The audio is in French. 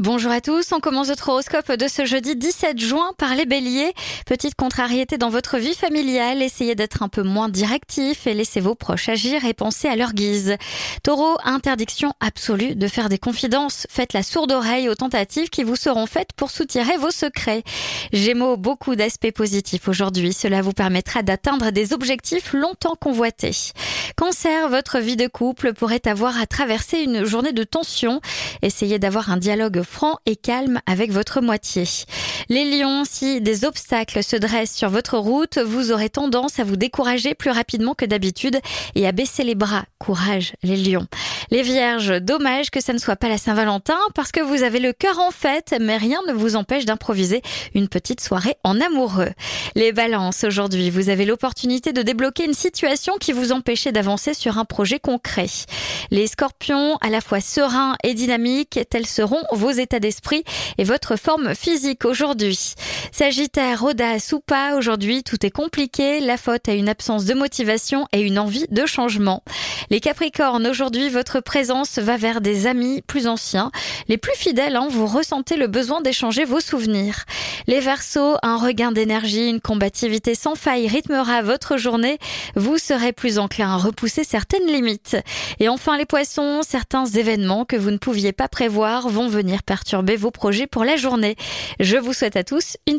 Bonjour à tous, on commence votre horoscope de ce jeudi 17 juin par les béliers. Petite contrariété dans votre vie familiale, essayez d'être un peu moins directif et laissez vos proches agir et penser à leur guise. Taureau, interdiction absolue de faire des confidences. Faites la sourde oreille aux tentatives qui vous seront faites pour soutirer vos secrets. Gémeaux, beaucoup d'aspects positifs aujourd'hui. Cela vous permettra d'atteindre des objectifs longtemps convoités. Cancer, votre vie de couple pourrait avoir à traverser une journée de tension. Essayez d'avoir un dialogue franc et calme avec votre moitié. Les lions, si des obstacles se dressent sur votre route, vous aurez tendance à vous décourager plus rapidement que d'habitude et à baisser les bras. Courage, les lions. Les vierges, dommage que ça ne soit pas la Saint-Valentin parce que vous avez le cœur en fête, mais rien ne vous empêche d'improviser une petite soirée en amoureux. Les balances, aujourd'hui, vous avez l'opportunité de débloquer une situation qui vous empêchait d'avancer sur un projet concret. Les scorpions, à la fois sereins et dynamiques, tels seront vos états d'esprit et votre forme physique aujourd'hui. Sagittaire, audace ou pas, aujourd'hui tout est compliqué, la faute à une absence de motivation et une envie de changement. Les capricornes, aujourd'hui votre présence va vers des amis plus anciens, les plus fidèles, hein, vous ressentez le besoin d'échanger vos souvenirs. Les versos, un regain d'énergie, une combativité sans faille rythmera votre journée, vous serez plus enclin à repousser certaines limites. Et enfin les poissons, certains événements que vous ne pouviez pas prévoir vont venir perturber vos projets pour la journée. Je vous souhaite à tous une